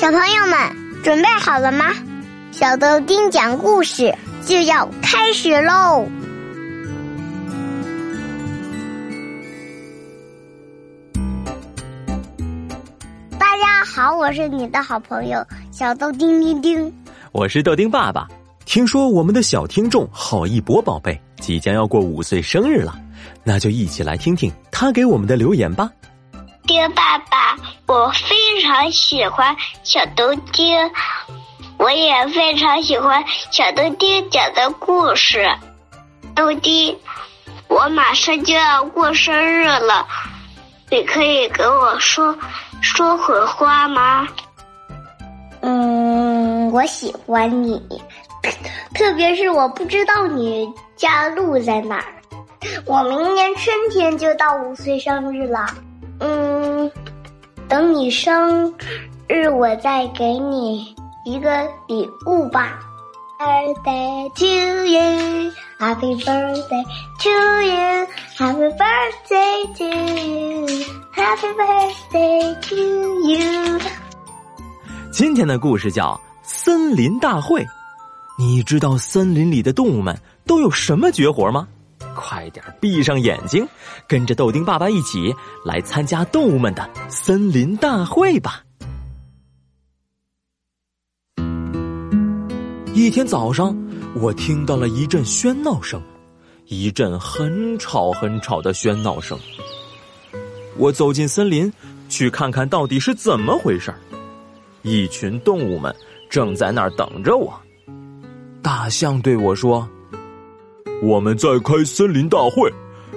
小朋友们准备好了吗？小豆丁讲故事就要开始喽！大家好，我是你的好朋友小豆丁丁丁。我是豆丁爸爸。听说我们的小听众郝一博宝贝即将要过五岁生日了，那就一起来听听他给我们的留言吧。丁爸爸，我非常喜欢小豆丁，我也非常喜欢小豆丁讲的故事。豆丁，我马上就要过生日了，你可以给我说说会话吗？嗯，我喜欢你，特别是我不知道你家路在哪儿。我明年春天就到五岁生日了。嗯，等你生日，我再给你一个礼物吧。Happy Birthday to you, Happy birthday to you, Happy birthday to you, Happy birthday to you。今天的故事叫《森林大会》，你知道森林里的动物们都有什么绝活吗？快点闭上眼睛，跟着豆丁爸爸一起来参加动物们的森林大会吧！一天早上，我听到了一阵喧闹声，一阵很吵很吵的喧闹声。我走进森林，去看看到底是怎么回事儿一群动物们正在那儿等着我。大象对我说。我们在开森林大会，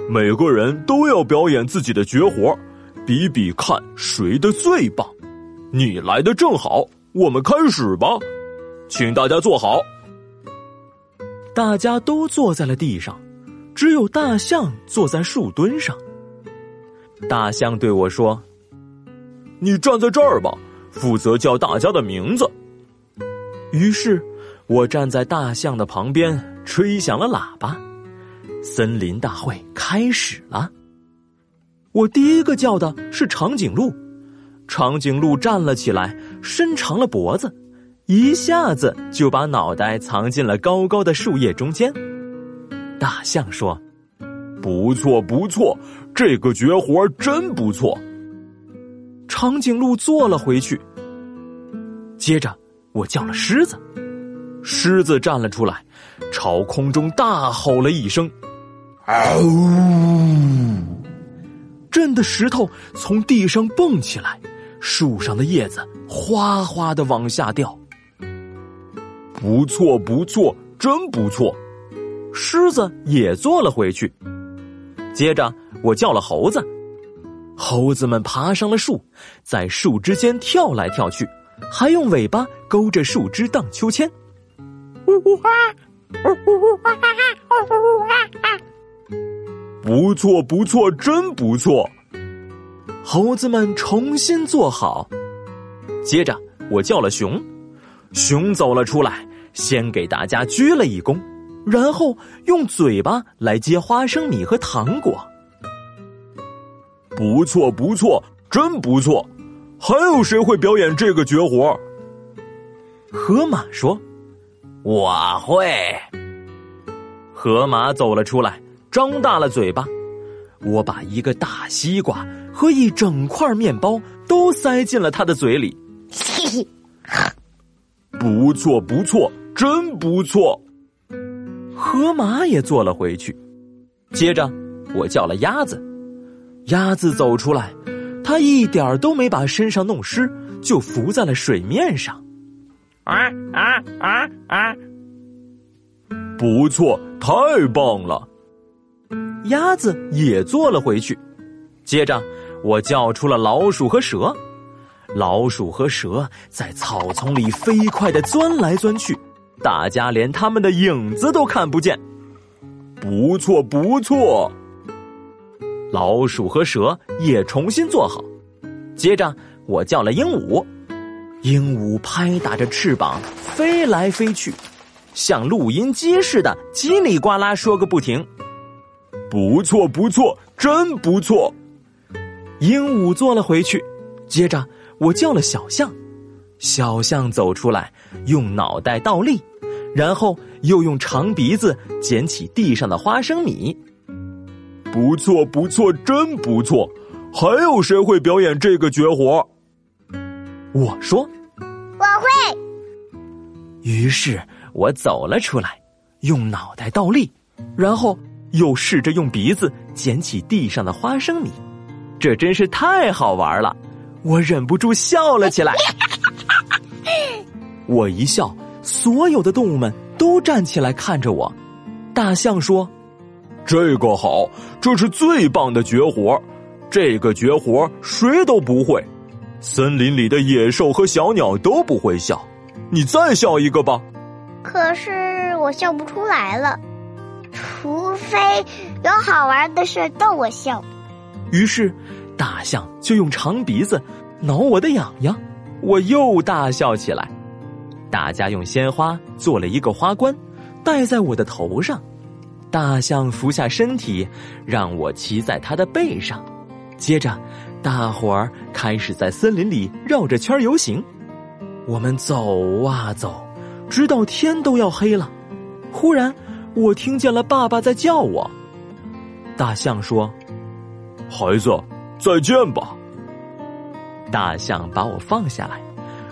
每个人都要表演自己的绝活，比比看谁的最棒。你来的正好，我们开始吧，请大家坐好。大家都坐在了地上，只有大象坐在树墩上。大象对我说：“你站在这儿吧，负责叫大家的名字。”于是，我站在大象的旁边。吹响了喇叭，森林大会开始了。我第一个叫的是长颈鹿，长颈鹿站了起来，伸长了脖子，一下子就把脑袋藏进了高高的树叶中间。大象说：“不错，不错，这个绝活真不错。”长颈鹿坐了回去。接着，我叫了狮子，狮子站了出来。朝空中大吼了一声，“嗷！”震得石头从地上蹦起来，树上的叶子哗哗的往下掉。不错，不错，真不错！狮子也坐了回去。接着，我叫了猴子，猴子们爬上了树，在树枝间跳来跳去，还用尾巴勾着树枝荡秋千。呜呜哈！不错，不错，真不错！猴子们重新坐好。接着，我叫了熊，熊走了出来，先给大家鞠了一躬，然后用嘴巴来接花生米和糖果。不错，不错，真不错！还有谁会表演这个绝活？河马说。我会。河马走了出来，张大了嘴巴。我把一个大西瓜和一整块面包都塞进了他的嘴里。不错不错，真不错。河马也坐了回去。接着，我叫了鸭子，鸭子走出来，它一点都没把身上弄湿，就浮在了水面上。啊啊啊啊！不错，太棒了！鸭子也坐了回去。接着，我叫出了老鼠和蛇。老鼠和蛇在草丛里飞快的钻来钻去，大家连他们的影子都看不见。不错，不错！老鼠和蛇也重新坐好。接着，我叫了鹦鹉。鹦鹉拍打着翅膀飞来飞去，像录音机似的叽里呱啦说个不停。不错，不错，真不错！鹦鹉坐了回去。接着，我叫了小象，小象走出来，用脑袋倒立，然后又用长鼻子捡起地上的花生米。不错，不错，真不错！还有谁会表演这个绝活？我说，我会。于是我走了出来，用脑袋倒立，然后又试着用鼻子捡起地上的花生米。这真是太好玩了，我忍不住笑了起来。我一笑，所有的动物们都站起来看着我。大象说：“这个好，这是最棒的绝活。这个绝活谁都不会，森林里的野兽和小鸟都不会笑。你再笑一个吧。”可是我笑不出来了，除非有好玩的事逗我笑。于是，大象就用长鼻子挠我的痒痒，我又大笑起来。大家用鲜花做了一个花冠，戴在我的头上。大象俯下身体，让我骑在它的背上。接着，大伙儿开始在森林里绕着圈游行。我们走啊走，直到天都要黑了。忽然，我听见了爸爸在叫我。大象说：“孩子，再见吧。”大象把我放下来。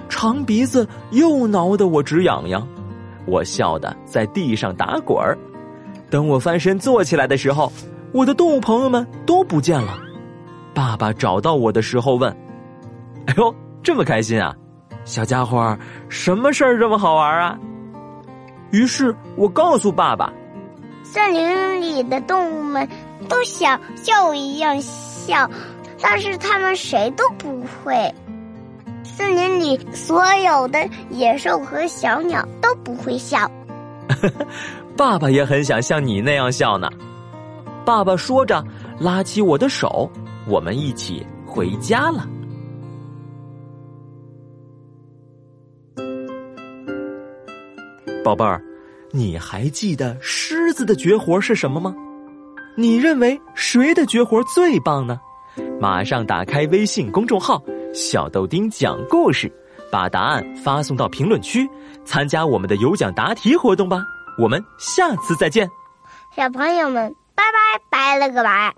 长鼻子又挠得我直痒痒，我笑得在地上打滚儿。等我翻身坐起来的时候，我的动物朋友们都不见了。爸爸找到我的时候问：“哎呦，这么开心啊，小家伙，什么事儿这么好玩啊？”于是我告诉爸爸：“森林里的动物们都想像我一样笑，但是他们谁都不会。”森林里所有的野兽和小鸟都不会笑。爸爸也很想像你那样笑呢。爸爸说着，拉起我的手，我们一起回家了。宝贝儿，你还记得狮子的绝活是什么吗？你认为谁的绝活最棒呢？马上打开微信公众号。小豆丁讲故事，把答案发送到评论区，参加我们的有奖答题活动吧！我们下次再见，小朋友们，拜拜，拜了个拜。